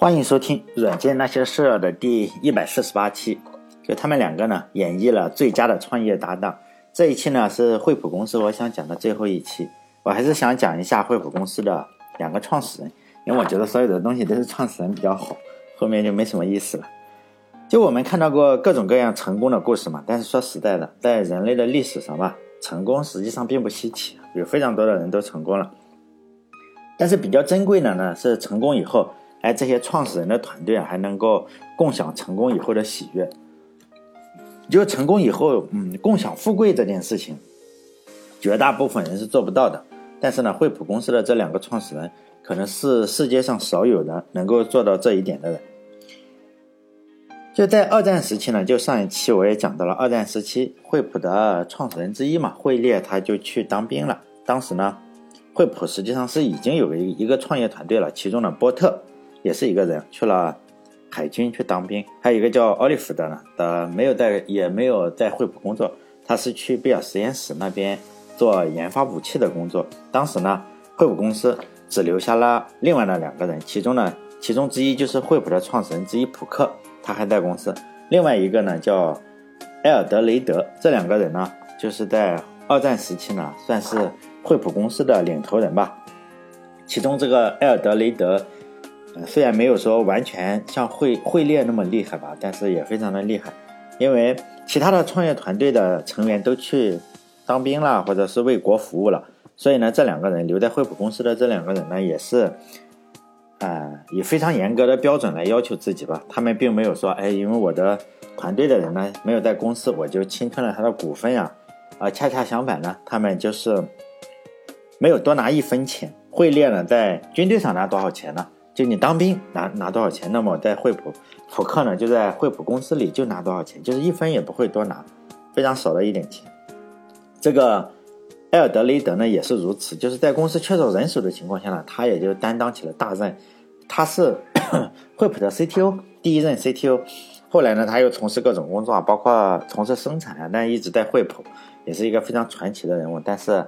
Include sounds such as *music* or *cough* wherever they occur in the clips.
欢迎收听《软件那些事儿》的第一百四十八期。就他们两个呢，演绎了最佳的创业搭档。这一期呢是惠普公司，我想讲的最后一期。我还是想讲一下惠普公司的两个创始人，因为我觉得所有的东西都是创始人比较好，后面就没什么意思了。就我们看到过各种各样成功的故事嘛，但是说实在的，在人类的历史上吧，成功实际上并不稀奇，有非常多的人都成功了。但是比较珍贵的呢，是成功以后。哎，这些创始人的团队啊，还能够共享成功以后的喜悦。就成功以后，嗯，共享富贵这件事情，绝大部分人是做不到的。但是呢，惠普公司的这两个创始人，可能是世界上少有的能够做到这一点的人。就在二战时期呢，就上一期我也讲到了，二战时期惠普的创始人之一嘛，惠列他就去当兵了。当时呢，惠普实际上是已经有个一个创业团队了，其中的波特。也是一个人去了海军去当兵，还有一个叫奥利弗的呢，的没有在也没有在惠普工作，他是去贝尔实验室那边做研发武器的工作。当时呢，惠普公司只留下了另外的两个人，其中呢，其中之一就是惠普的创始人之一普克，他还在公司；另外一个呢叫埃尔德雷德。这两个人呢，就是在二战时期呢，算是惠普公司的领头人吧。其中这个埃尔德雷德。虽然没有说完全像汇汇列那么厉害吧，但是也非常的厉害，因为其他的创业团队的成员都去当兵了，或者是为国服务了，所以呢，这两个人留在惠普公司的这两个人呢，也是，啊，以非常严格的标准来要求自己吧。他们并没有说，哎，因为我的团队的人呢没有在公司，我就侵吞了他的股份呀，啊，恰恰相反呢，他们就是没有多拿一分钱。汇列呢，在军队上拿多少钱呢？就你当兵拿拿多少钱，那么在惠普普克呢，就在惠普公司里就拿多少钱，就是一分也不会多拿，非常少的一点钱。这个埃尔德雷德呢也是如此，就是在公司缺少人手的情况下呢，他也就担当起了大任。他是 *coughs* 惠普的 CTO，第一任 CTO。后来呢，他又从事各种工作，包括从事生产，但一直在惠普，也是一个非常传奇的人物。但是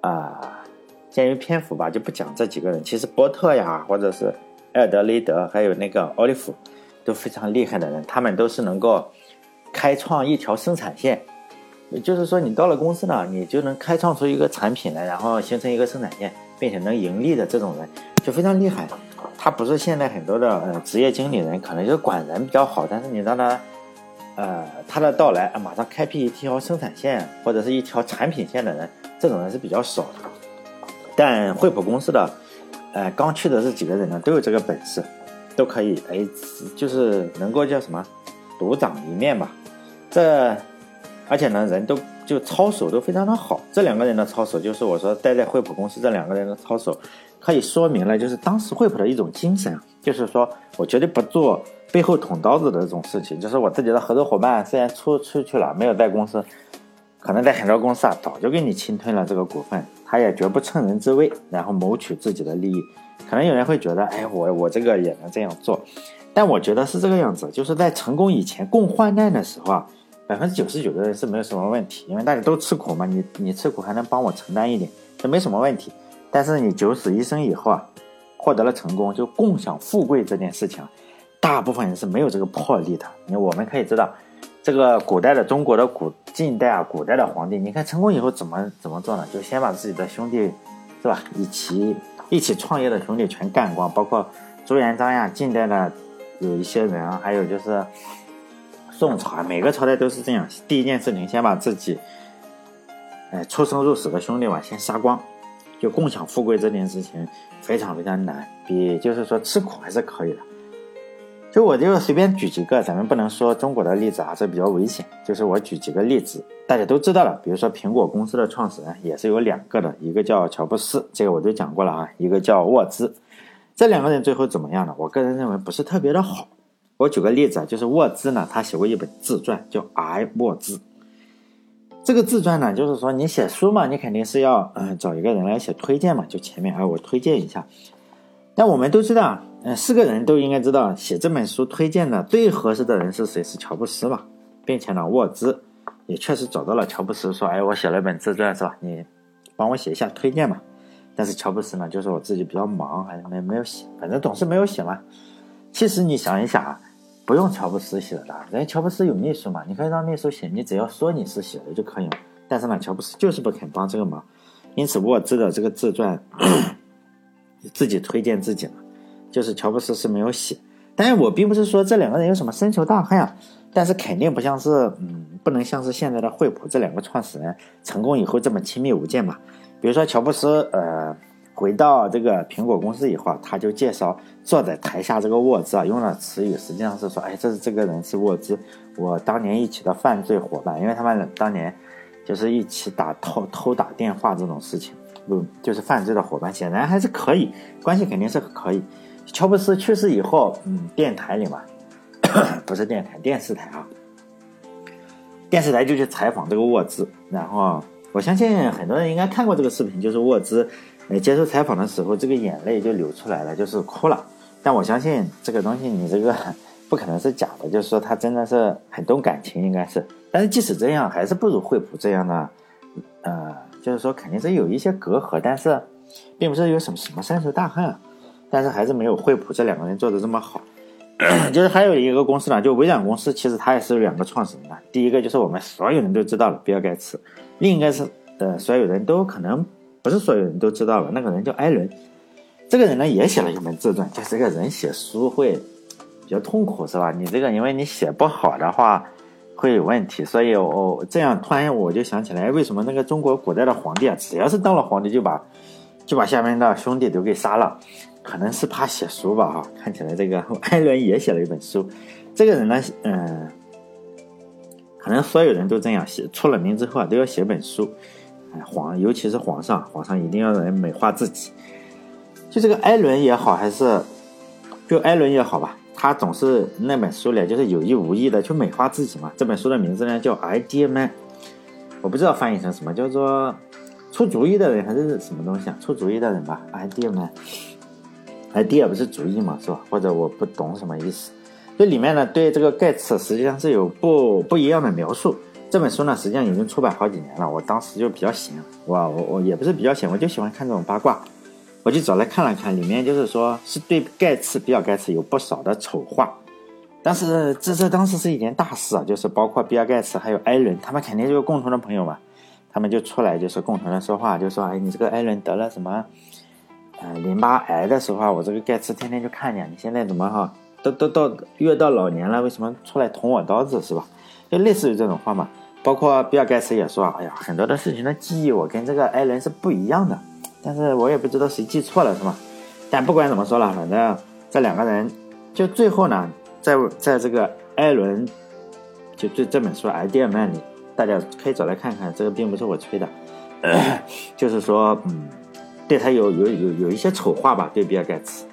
啊。鉴于篇幅吧，就不讲这几个人。其实波特呀，或者是艾德雷德，还有那个奥利弗，都非常厉害的人。他们都是能够开创一条生产线，也就是说，你到了公司呢，你就能开创出一个产品来，然后形成一个生产线，并且能盈利的这种人，就非常厉害。他不是现在很多的呃职业经理人，可能就是管人比较好，但是你让他呃他的到来马上开辟一条生产线或者是一条产品线的人，这种人是比较少的。但惠普公司的，呃，刚去的这几个人呢，都有这个本事，都可以，哎，就是能够叫什么，独当一面吧。这，而且呢，人都就操守都非常的好。这两个人的操守，就是我说待在惠普公司这两个人的操守，可以说明了就是当时惠普的一种精神，就是说我绝对不做背后捅刀子的这种事情。就是我自己的合作伙伴虽然出出去了，没有在公司。可能在很多公司啊，早就给你侵吞了这个股份，他也绝不趁人之危，然后谋取自己的利益。可能有人会觉得，哎，我我这个也能这样做，但我觉得是这个样子，就是在成功以前共患难的时候啊，百分之九十九的人是没有什么问题，因为大家都吃苦嘛，你你吃苦还能帮我承担一点，这没什么问题。但是你九死一生以后啊，获得了成功，就共享富贵这件事情，大部分人是没有这个魄力的。你我们可以知道。这个古代的中国的古近代啊，古代的皇帝，你看成功以后怎么怎么做呢？就先把自己的兄弟，是吧？一起一起创业的兄弟全干光，包括朱元璋呀，近代的有一些人啊，还有就是宋朝啊，每个朝代都是这样。第一件事情，先把自己，哎，出生入死的兄弟吧，先杀光。就共享富贵这件事情非常非常难，比就是说吃苦还是可以的。就我就随便举几个，咱们不能说中国的例子啊，这比较危险。就是我举几个例子，大家都知道了。比如说苹果公司的创始人也是有两个的，一个叫乔布斯，这个我都讲过了啊，一个叫沃兹。这两个人最后怎么样呢？我个人认为不是特别的好。我举个例子啊，就是沃兹呢，他写过一本自传叫《I 沃兹》。这个自传呢，就是说你写书嘛，你肯定是要嗯找一个人来写推荐嘛，就前面啊我推荐一下。但我们都知道。是，个人都应该知道，写这本书推荐的最合适的人是谁？是乔布斯嘛，并且呢，沃兹也确实找到了乔布斯，说：“哎，我写了一本自传，是吧？你帮我写一下推荐嘛。”但是乔布斯呢，就是我自己比较忙，还没没有写，反正总是没有写嘛。其实你想一想啊，不用乔布斯写的，人家乔布斯有秘书嘛，你可以让秘书写，你只要说你是写的就可以了。但是呢，乔布斯就是不肯帮这个忙，因此沃兹的这个自传 *coughs* 自己推荐自己嘛，就是乔布斯是没有写。但是我并不是说这两个人有什么深仇大恨啊，但是肯定不像是，嗯，不能像是现在的惠普这两个创始人成功以后这么亲密无间嘛。比如说乔布斯，呃，回到这个苹果公司以后，他就介绍坐在台下这个沃兹啊，用的词语实际上是说，哎，这是这个人是沃兹，我当年一起的犯罪伙伴，因为他们当年就是一起打偷偷打电话这种事情，不就是犯罪的伙伴，显然还是可以，关系肯定是可以。乔布斯去世以后，嗯，电台里嘛，*coughs* 不是电台，电视台啊，电视台就去采访这个沃兹，然后。我相信很多人应该看过这个视频，就是沃兹，呃，接受采访的时候，这个眼泪就流出来了，就是哭了。但我相信这个东西，你这个不可能是假的，就是说他真的是很动感情，应该是。但是即使这样，还是不如惠普这样的，呃，就是说肯定是有一些隔阂，但是并不是有什么什么深仇大恨，但是还是没有惠普这两个人做的这么好。*clears throat* 就是还有一个公司呢，就微软公司，其实它也是有两个创始人嘛。第一个就是我们所有人都知道了，比尔盖茨；另一个是呃，所有人都可能不是所有人都知道了，那个人叫艾伦。这个人呢也写了一本自传，就是这个人写书会比较痛苦，是吧？你这个因为你写不好的话会有问题，所以我这样突然我就想起来，为什么那个中国古代的皇帝啊，只要是当了皇帝就把就把下面的兄弟都给杀了。可能是怕写书吧，哈，*laughs* 看起来这个 *laughs* 艾伦也写了一本书。这个人呢，嗯，可能所有人都这样写，出了名之后啊，都要写本书。哎，皇，尤其是皇上，皇上一定要人美化自己。就这个艾伦也好，还是就艾伦也好吧，他总是那本书里就是有意无意的去美化自己嘛。这本书的名字呢叫《Idea Man》，我不知道翻译成什么，叫做出主意的人还是什么东西啊？出主意的人吧，《Idea Man》。Idea 不是主意嘛，是吧？或者我不懂什么意思。这里面呢，对这个盖茨实际上是有不不一样的描述。这本书呢，实际上已经出版好几年了。我当时就比较闲，我我我也不是比较闲，我就喜欢看这种八卦，我就找来看了看。里面就是说是对盖茨，比尔盖茨有不少的丑话。但是这这当时是一件大事啊，就是包括比尔盖茨还有艾伦，他们肯定就是共同的朋友嘛，他们就出来就是共同的说话，就说哎，你这个艾伦得了什么？呃，淋巴癌的时候啊，我这个盖茨天天就看见你现在怎么哈，都都到越到老年了，为什么出来捅我刀子是吧？就类似于这种话嘛。包括比尔盖茨也说，哎呀，很多的事情的记忆我跟这个艾伦是不一样的，但是我也不知道谁记错了是吧？但不管怎么说了，反正这两个人就最后呢，在在这个艾伦就这这本书《Idea Man》里，大家可以找来看看，这个并不是我吹的，*coughs* 就是说，嗯。对他有有有有一些丑话吧，对比尔盖茨，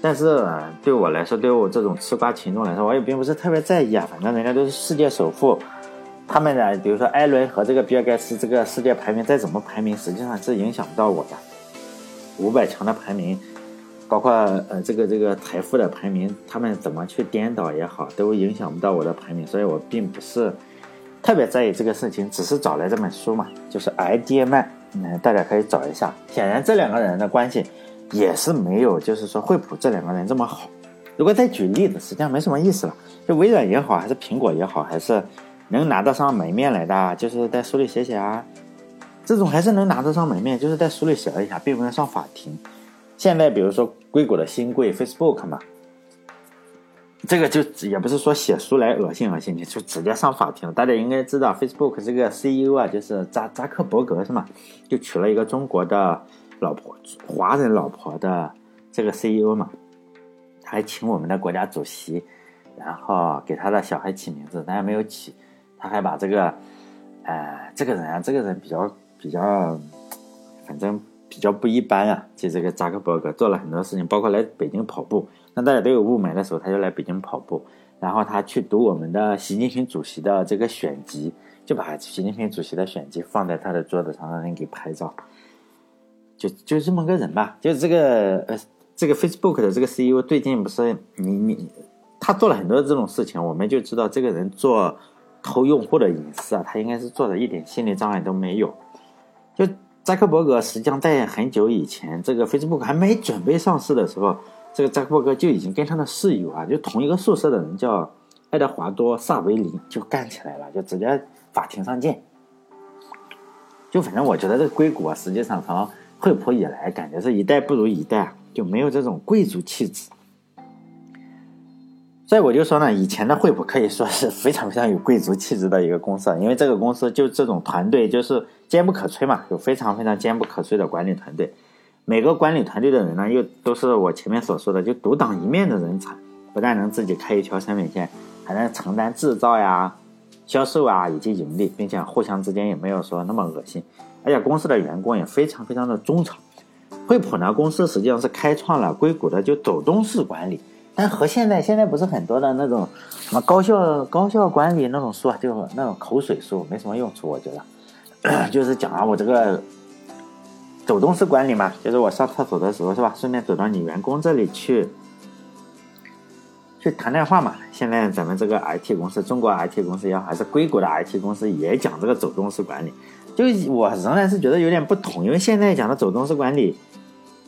但是对我来说，对我这种吃瓜群众来说，我也并不是特别在意啊。反正人家都是世界首富，他们呢，比如说艾伦和这个比尔盖茨，这个世界排名再怎么排名，实际上是影响不到我的。五百强的排名，包括呃这个这个财富的排名，他们怎么去颠倒也好，都影响不到我的排名，所以我并不是特别在意这个事情，只是找来这本书嘛，就是《IDM》。嗯，大家可以找一下。显然，这两个人的关系也是没有，就是说惠普这两个人这么好。如果再举例子，实际上没什么意思了。就微软也好，还是苹果也好，还是能拿得上门面来的，就是在书里写写啊，这种还是能拿得上门面，就是在书里写了一下，并不能上法庭。现在比如说硅谷的新贵 Facebook 嘛。这个就也不是说写书来恶心恶心你，就直接上法庭。大家应该知道，Facebook 这个 CEO 啊，就是扎扎克伯格是吗？就娶了一个中国的老婆，华人老婆的这个 CEO 嘛。他还请我们的国家主席，然后给他的小孩起名字，但也没有起。他还把这个，呃，这个人啊，这个人比较比较，反正比较不一般啊。就这个扎克伯格做了很多事情，包括来北京跑步。那大家都有雾霾的时候，他就来北京跑步，然后他去读我们的习近平主席的这个选集，就把习近平主席的选集放在他的桌子上，让人给拍照，就就这么个人吧。就这个呃，这个 Facebook 的这个 CEO 最近不是你你他做了很多这种事情，我们就知道这个人做偷用户的隐私啊，他应该是做的一点心理障碍都没有。就扎克伯格实际上在很久以前，这个 Facebook 还没准备上市的时候，这个扎克伯格就已经跟他的室友啊，就同一个宿舍的人叫爱德华多·萨维林就干起来了，就直接法庭上见。就反正我觉得这个硅谷啊，实际上从惠普以来，感觉是一代不如一代，就没有这种贵族气质。所以我就说呢，以前的惠普可以说是非常非常有贵族气质的一个公司，因为这个公司就这种团队就是坚不可摧嘛，有非常非常坚不可摧的管理团队。每个管理团队的人呢，又都是我前面所说的就独当一面的人才，不但能自己开一条产品线，还能承担制造呀、销售啊以及盈利，并且互相之间也没有说那么恶心，而且公司的员工也非常非常的忠诚。惠普呢，公司实际上是开创了硅谷的就走动式管理。但和现在现在不是很多的那种什么高效高效管理那种书啊，就那种口水书，没什么用处。我觉得，*coughs* 就是讲啊，我这个走动式管理嘛，就是我上厕所的时候是吧，顺便走到你员工这里去去谈谈话嘛。现在咱们这个 IT 公司，中国 IT 公司也好，还是硅谷的 IT 公司也讲这个走动式管理。就我仍然是觉得有点不同，因为现在讲的走动式管理。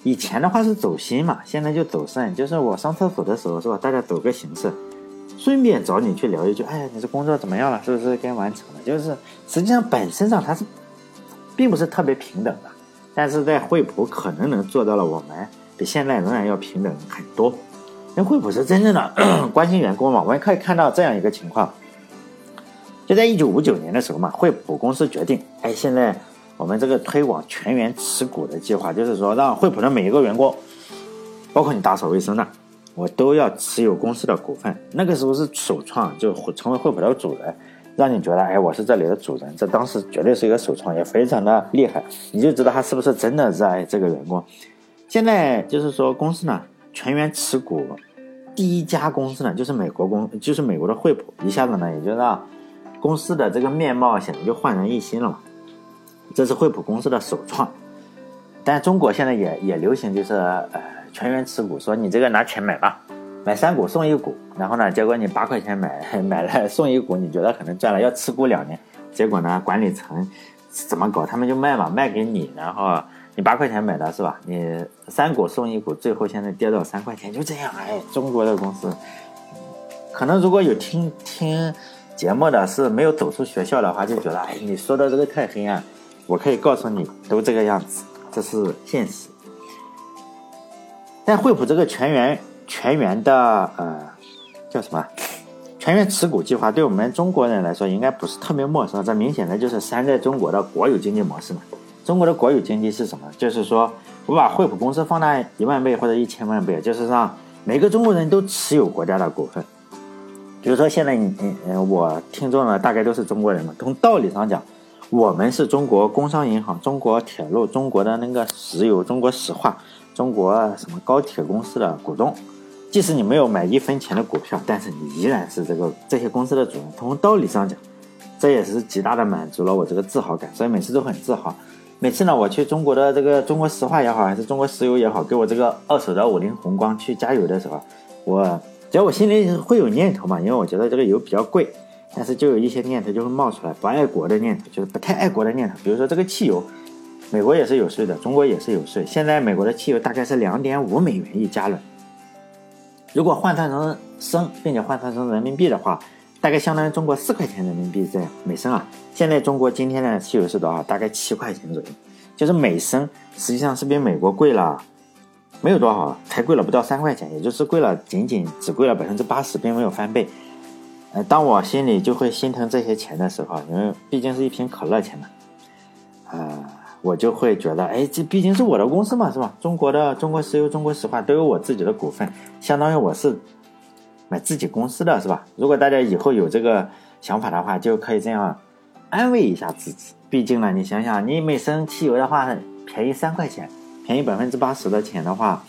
以前的话是走心嘛，现在就走肾，就是我上厕所的时候是吧？大家走个形式，顺便找你去聊一句，哎呀，你这工作怎么样了？是不是该完成了？就是实际上本身上它是，并不是特别平等的，但是在惠普可能能做到了，我们比现在仍然要平等很多。因为惠普是真正的 *clears throat* 关心员工嘛，我们可以看到这样一个情况，就在一九五九年的时候嘛，惠普公司决定，哎，现在。我们这个推广全员持股的计划，就是说让惠普的每一个员工，包括你打扫卫生的，我都要持有公司的股份。那个时候是首创，就成为惠普的主人，让你觉得，哎，我是这里的主人。这当时绝对是一个首创，也非常的厉害。你就知道他是不是真的热爱这个员工。现在就是说，公司呢全员持股，第一家公司呢就是美国公，就是美国的惠普，一下子呢也就让公司的这个面貌显得就焕然一新了嘛。这是惠普公司的首创，但中国现在也也流行，就是呃全员持股，说你这个拿钱买吧，买三股送一股，然后呢，结果你八块钱买 *laughs* 买了送一股，你觉得可能赚了，要持股两年，结果呢管理层怎么搞，他们就卖嘛，卖给你，然后你八块钱买的是吧？你三股送一股，最后现在跌到三块钱，就这样，哎，中国的公司，可能如果有听听节目的是没有走出学校的话，就觉得哎，你说的这个太黑暗。我可以告诉你，都这个样子，这是现实。但惠普这个全员全员的呃叫什么全员持股计划，对我们中国人来说应该不是特别陌生。这明显的就是山寨中国的国有经济模式嘛。中国的国有经济是什么？就是说我把惠普公司放大一万倍或者一千万倍，就是让每个中国人都持有国家的股份。比如说现在你嗯我听众呢大概都是中国人嘛，从道理上讲。我们是中国工商银行、中国铁路、中国的那个石油、中国石化、中国什么高铁公司的股东。即使你没有买一分钱的股票，但是你依然是这个这些公司的主人。从道理上讲，这也是极大的满足了我这个自豪感，所以每次都很自豪。每次呢，我去中国的这个中国石化也好，还是中国石油也好，给我这个二手的五菱宏光去加油的时候，我只要我心里会有念头嘛，因为我觉得这个油比较贵。但是就有一些念头就会冒出来，不爱国的念头，就是不太爱国的念头。比如说这个汽油，美国也是有税的，中国也是有税。现在美国的汽油大概是两点五美元一加仑，如果换算成升，并且换算成人民币的话，大概相当于中国四块钱人民币在每升啊。现在中国今天的汽油是多少？大概七块钱左右，就是每升实际上是比美国贵了，没有多少，才贵了不到三块钱，也就是贵了仅仅只贵了百分之八十，并没有翻倍。呃，当我心里就会心疼这些钱的时候，因为毕竟是一瓶可乐钱嘛，啊，我就会觉得，哎，这毕竟是我的公司嘛，是吧？中国的中国石油、中国石化都有我自己的股份，相当于我是买自己公司的是吧？如果大家以后有这个想法的话，就可以这样安慰一下自己。毕竟呢，你想想，你每升汽油的话便宜三块钱，便宜百分之八十的钱的话。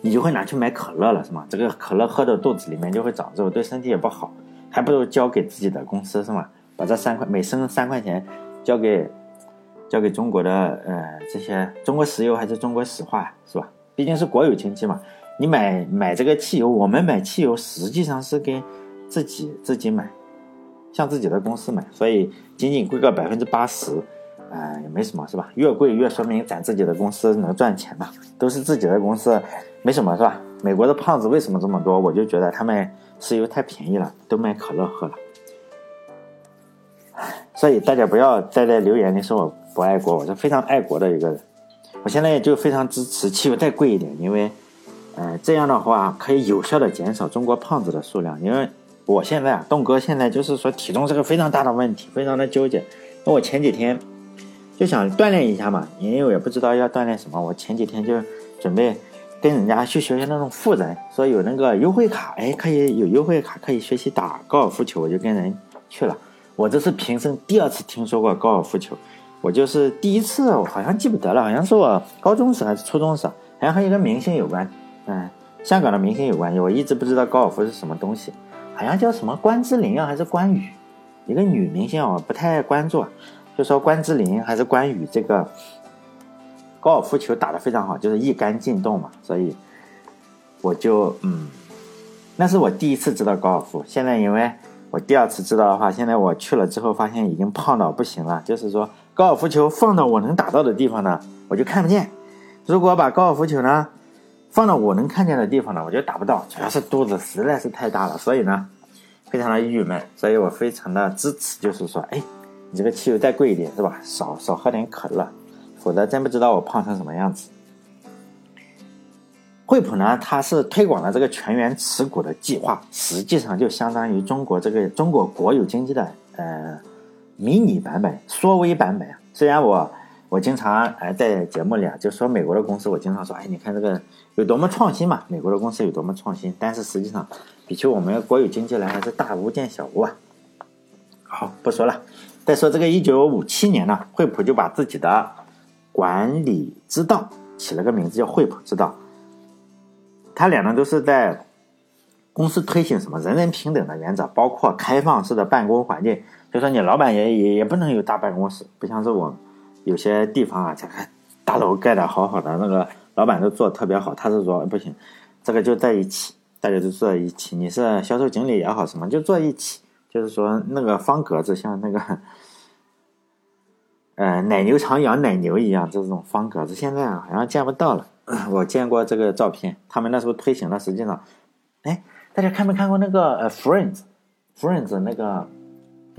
你就会拿去买可乐了，是吗？这个可乐喝到肚子里面就会长肉，对身体也不好，还不如交给自己的公司，是吗？把这三块每升三块钱交给交给中国的呃这些中国石油还是中国石化，是吧？毕竟是国有经济嘛。你买买这个汽油，我们买汽油实际上是给自己自己买，向自己的公司买，所以仅仅贵个百分之八十，呃，也没什么是吧？越贵越说明咱自己的公司能赚钱嘛，都是自己的公司，没什么是吧？美国的胖子为什么这么多？我就觉得他们石油太便宜了，都买可乐喝了。所以大家不要再在留言里说我不爱国，我是非常爱国的一个人。我现在就非常支持汽油再贵一点，因为，呃，这样的话可以有效的减少中国胖子的数量。因为我现在啊，栋哥现在就是说体重是个非常大的问题，非常的纠结。那我前几天就想锻炼一下嘛，因为我也不知道要锻炼什么。我前几天就准备。跟人家去学习那种富人，说有那个优惠卡，哎，可以有优惠卡可以学习打高尔夫球，我就跟人去了。我这是平生第二次听说过高尔夫球，我就是第一次，我好像记不得了，好像是我高中时还是初中时，好像和一个明星有关，嗯，香港的明星有关系。我一直不知道高尔夫是什么东西，好像叫什么关之琳啊，还是关羽，一个女明星，我不太关注，就说关之琳还是关羽这个。高尔夫球打得非常好，就是一杆进洞嘛，所以我就嗯，那是我第一次知道高尔夫。现在因为我第二次知道的话，现在我去了之后发现已经胖到不行了。就是说高尔夫球放到我能打到的地方呢，我就看不见；如果把高尔夫球呢放到我能看见的地方呢，我就打不到。主要是肚子实在是太大了，所以呢非常的郁闷。所以我非常的支持，就是说，哎，你这个汽油再贵一点是吧？少少喝点可乐。否则真不知道我胖成什么样子。惠普呢，它是推广了这个全员持股的计划，实际上就相当于中国这个中国国有经济的呃迷你版本、缩微版本。虽然我我经常哎在节目里啊就说美国的公司，我经常说哎你看这个有多么创新嘛，美国的公司有多么创新，但是实际上比起我们国有经济来还是大巫见小巫啊。好，不说了，再说这个一九五七年呢，惠普就把自己的管理之道起了个名字叫惠普之道，他俩呢都是在公司推行什么人人平等的原则，包括开放式的办公环境。就说你老板也也也不能有大办公室，不像是我有些地方啊，这个大楼盖的好好的，那个老板都做特别好，他是说不行，这个就在一起，大家都坐在一起。你是销售经理也好，什么就坐一起，就是说那个方格子像那个。呃，奶牛场养奶牛一样，这种方格子现在啊好像见不到了。*clears throat* 我见过这个照片，他们那时候推行了。实际上，哎，大家看没看过那个呃，Friends，Friends 那个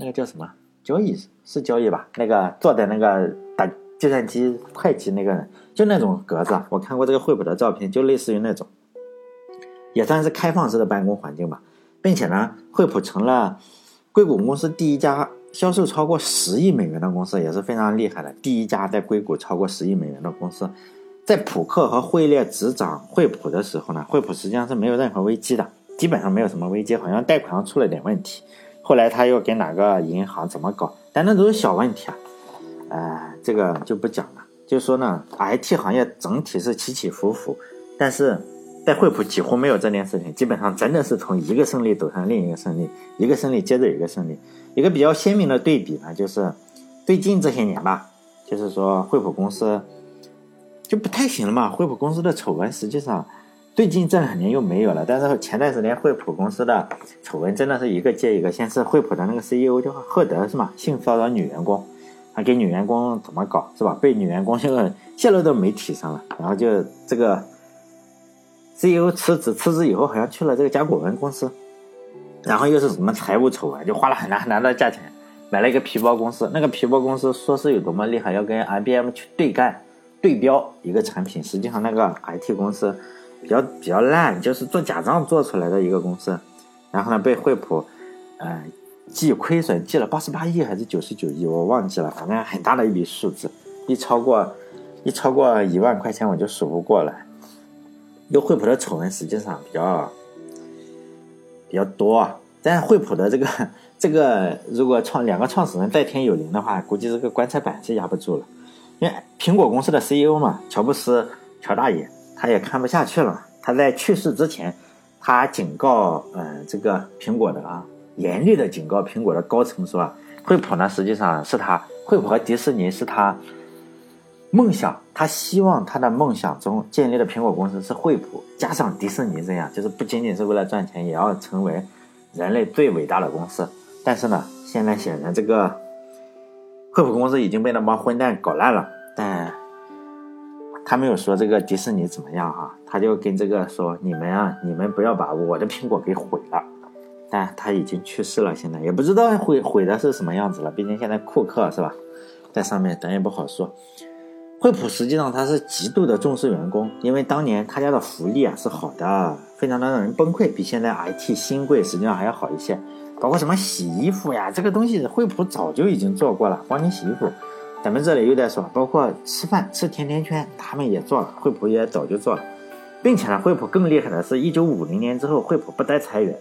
那个叫什么？交易是交易吧？那个坐在那个打计算机会计那个人，就那种格子。我看过这个惠普的照片，就类似于那种，也算是开放式的办公环境吧。并且呢，惠普成了硅谷公司第一家。销售超过十亿美元的公司也是非常厉害的，第一家在硅谷超过十亿美元的公司，在普克和惠列执掌惠普的时候呢，惠普实际上是没有任何危机的，基本上没有什么危机，好像贷款上出了点问题，后来他又跟哪个银行怎么搞，但那都是小问题啊，呃，这个就不讲了，就说呢，IT 行业整体是起起伏伏，但是。在惠普几乎没有这件事情，基本上真的是从一个胜利走向另一个胜利，一个胜利接着一个胜利。一个比较鲜明的对比呢，就是最近这些年吧，就是说惠普公司就不太行了嘛。惠普公司的丑闻实际上最近这两年又没有了，但是前段时间惠普公司的丑闻真的是一个接一个。先是惠普的那个 CEO 叫赫德是吗？性骚扰女员工，还给女员工怎么搞是吧？被女员工这个泄露到媒体上了，然后就这个。CEO 辞职，辞职以后好像去了这个甲骨文公司，然后又是什么财务丑闻，就花了很大很大的价钱买了一个皮包公司。那个皮包公司说是有多么厉害，要跟 IBM 去对干、对标一个产品。实际上那个 IT 公司比较比较烂，就是做假账做出来的一个公司。然后呢，被惠普呃记亏损，记了八十八亿还是九十九亿，我忘记了，反正很大的一笔数字，一超过一超过一万块钱我就数不过来。因为惠普的丑闻实际上比较比较多，但是惠普的这个这个，如果创两个创始人在天有灵的话，估计这个棺材板是压不住了。因为苹果公司的 CEO 嘛，乔布斯乔大爷，他也看不下去了。他在去世之前，他警告呃这个苹果的啊，严厉的警告苹果的高层说，惠普呢实际上是他，惠普和迪士尼是他。梦想，他希望他的梦想中建立的苹果公司是惠普加上迪士尼这样，就是不仅仅是为了赚钱，也要成为人类最伟大的公司。但是呢，现在显然这个惠普公司已经被那帮混蛋搞烂了，但他没有说这个迪士尼怎么样哈，他就跟这个说你们啊，你们不要把我的苹果给毁了。但他已经去世了，现在也不知道毁毁的是什么样子了。毕竟现在库克是吧，在上面，咱也不好说。惠普实际上他是极度的重视员工，因为当年他家的福利啊是好的，非常的让人崩溃，比现在 IT 新贵实际上还要好一些。包括什么洗衣服呀，这个东西惠普早就已经做过了，帮你洗衣服。咱们这里又在说，包括吃饭吃甜甜圈，他们也做了，惠普也早就做了，并且呢，惠普更厉害的是，一九五零年之后，惠普不再裁员。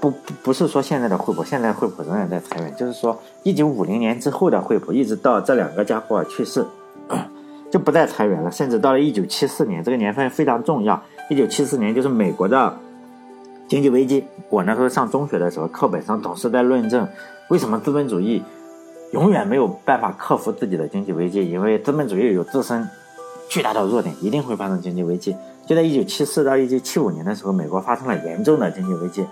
不不是说现在的惠普，现在惠普仍然在裁员，就是说一九五零年之后的惠普，一直到这两个家伙去世，*coughs* 就不再裁员了。甚至到了一九七四年，这个年份非常重要。一九七四年就是美国的经济危机。我那时候上中学的时候，课本上总是在论证为什么资本主义永远没有办法克服自己的经济危机，因为资本主义有自身巨大的弱点，一定会发生经济危机。就在一九七四到一九七五年的时候，美国发生了严重的经济危机。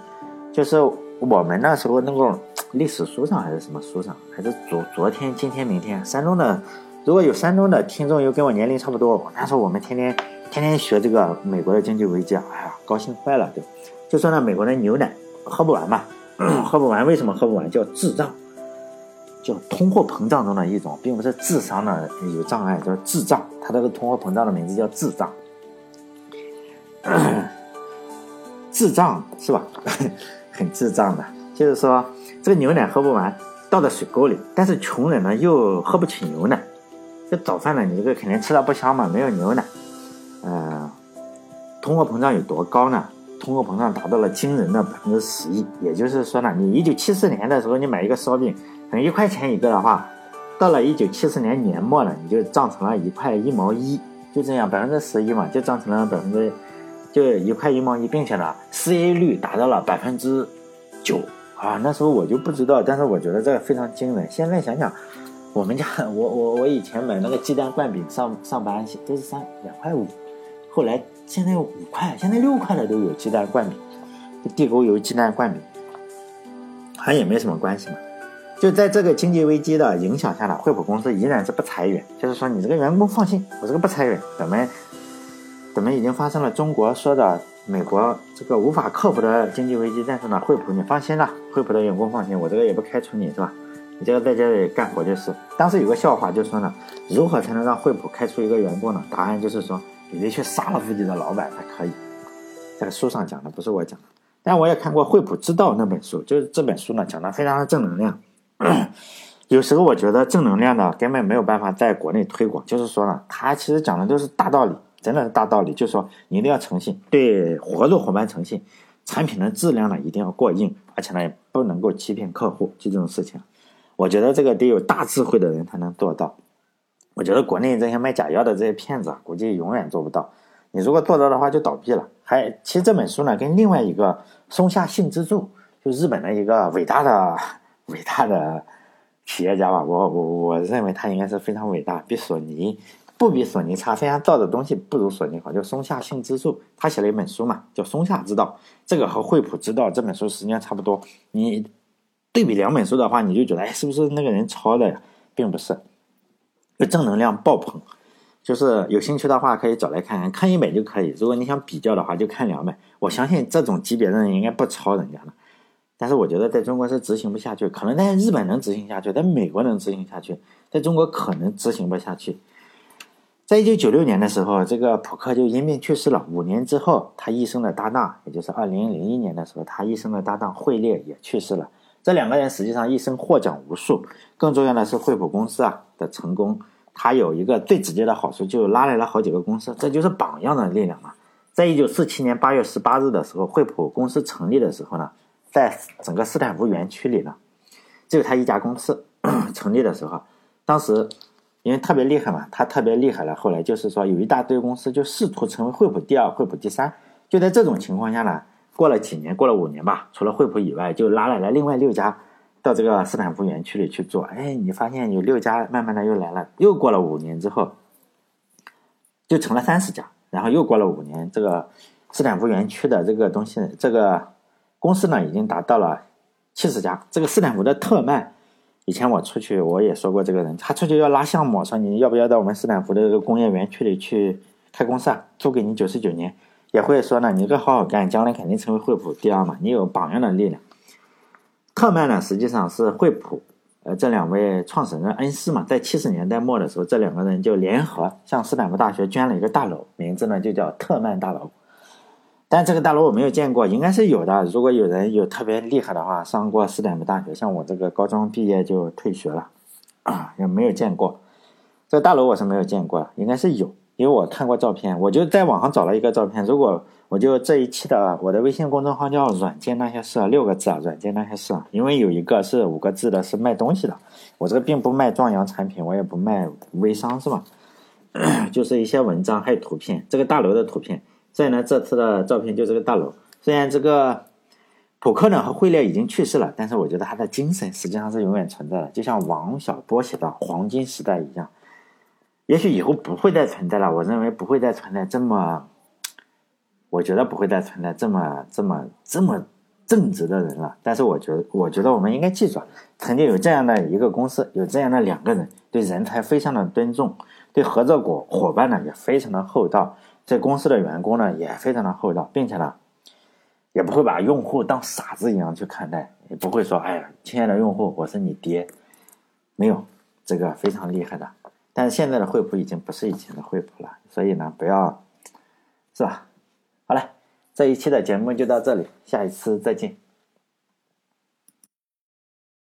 就是我们那时候那个历史书上还是什么书上，还是昨昨天、今天、明天，山东的如果有山东的听众，又跟我年龄差不多，那时候我们天天天天学这个美国的经济危机，哎呀，高兴坏了，就就说那美国的牛奶喝不完嘛，喝不完，为什么喝不完？叫智障，叫通货膨胀中的一种，并不是智商的有障碍，叫智障，它这个通货膨胀的名字叫智障。*coughs* 智障是吧？*laughs* 很智障的，就是说这个牛奶喝不完，倒在水沟里。但是穷人呢又喝不起牛奶，这早饭呢你这个肯定吃的不香嘛，没有牛奶。呃，通货膨胀有多高呢？通货膨胀达到了惊人的百分之十一。也就是说呢，你一九七四年的时候你买一个烧饼，等一块钱一个的话，到了一九七四年年末了，你就涨成了一块一毛一，就这样百分之十一嘛，就涨成了百分之。就一块一毛一，并且呢，失业率达到了百分之九啊！那时候我就不知道，但是我觉得这个非常惊人。现在想想，我们家 *laughs* 我我我以前买那个鸡蛋灌饼上上班都是三两块五，后来现在五块，现在六块的都有鸡蛋灌饼，地沟油鸡蛋灌饼，好像也没什么关系嘛。就在这个经济危机的影响下呢，惠普公司依然是不裁员，就是说你这个员工放心，我这个不裁员，咱们。怎么已经发生了中国说的美国这个无法克服的经济危机？但是呢，惠普你放心了，惠普的员工放心，我这个也不开除你是吧？你这个在这里干活就是。当时有个笑话就说呢，如何才能让惠普开除一个员工呢？答案就是说，你得去杀了自己的老板才可以。这个书上讲的不是我讲的，但我也看过《惠普之道》那本书，就是这本书呢讲的非常的正能量。*clears throat* 有时候我觉得正能量呢根本没有办法在国内推广，就是说呢，他其实讲的都是大道理。真的是大道理，就是说你一定要诚信，对合作伙伴诚信，产品的质量呢一定要过硬，而且呢也不能够欺骗客户，就这种事情，我觉得这个得有大智慧的人才能做到。我觉得国内这些卖假药的这些骗子啊，估计永远做不到。你如果做到的话，就倒闭了。还其实这本书呢，跟另外一个松下幸之助，就日本的一个伟大的伟大的企业家吧，我我我认为他应该是非常伟大，比索尼。不比索尼差，虽然造的东西不如索尼好，叫松下幸之助，他写了一本书嘛，叫《松下之道》，这个和惠普之道这本书时间差不多。你对比两本书的话，你就觉得，哎，是不是那个人抄的呀？并不是，正能量爆棚。就是有兴趣的话，可以找来看看，看一本就可以。如果你想比较的话，就看两本。我相信这种级别的人应该不抄人家的，但是我觉得在中国是执行不下去，可能在日本能执行下去，在美国能执行下去，在中国可能执行不下去。在一九九六年的时候，这个普克就因病去世了。五年之后，他一生的搭档，也就是二零零一年的时候，他一生的搭档惠列也去世了。这两个人实际上一生获奖无数。更重要的是，惠普公司啊的成功，它有一个最直接的好处，就拉来了好几个公司，这就是榜样的力量嘛。在一九四七年八月十八日的时候，惠普公司成立的时候呢，在整个斯坦福园区里呢，只有他一家公司 *clears throat* 成立的时候，当时。因为特别厉害嘛，他特别厉害了。后来就是说，有一大堆公司就试图成为惠普第二、惠普第三。就在这种情况下呢，过了几年，过了五年吧，除了惠普以外，就拉了来另外六家到这个斯坦福园区里去做。哎，你发现有六家慢慢的又来了。又过了五年之后，就成了三十家。然后又过了五年，这个斯坦福园区的这个东西，这个公司呢，已经达到了七十家。这个斯坦福的特曼。以前我出去我也说过这个人，他出去要拉项目，说你要不要到我们斯坦福的这个工业园区里去开公司啊？租给你九十九年，也会说呢，你这好好干，将来肯定成为惠普第二嘛，你有榜样的力量。特曼呢，实际上是惠普，呃，这两位创始人恩师嘛，在七十年代末的时候，这两个人就联合向斯坦福大学捐了一个大楼，名字呢就叫特曼大楼。但这个大楼我没有见过，应该是有的。如果有人有特别厉害的话，上过斯坦福大学，像我这个高中毕业就退学了，啊，也没有见过。这个大楼我是没有见过，应该是有，因为我看过照片，我就在网上找了一个照片。如果我就这一期的我的微信公众号叫“软件那些事”，六个字啊，“软件那些事”，因为有一个是五个字的，是卖东西的。我这个并不卖壮阳产品，我也不卖微商，是吧？*coughs* 就是一些文章还有图片，这个大楼的图片。所以呢，这次的照片就这个大楼。虽然这个普克呢和惠列已经去世了，但是我觉得他的精神实际上是永远存在的。就像王小波写的《黄金时代》一样，也许以后不会再存在了。我认为不会再存在这么，我觉得不会再存在这么这么这么正直的人了。但是我觉得，我觉得我们应该记住，曾经有这样的一个公司，有这样的两个人，对人才非常的尊重，对合作伙伙伴呢也非常的厚道。这公司的员工呢也非常的厚道，并且呢，也不会把用户当傻子一样去看待，也不会说：“哎呀，亲爱的用户，我是你爹。”没有，这个非常厉害的。但是现在的惠普已经不是以前的惠普了，所以呢，不要，是吧？好了，这一期的节目就到这里，下一次再见。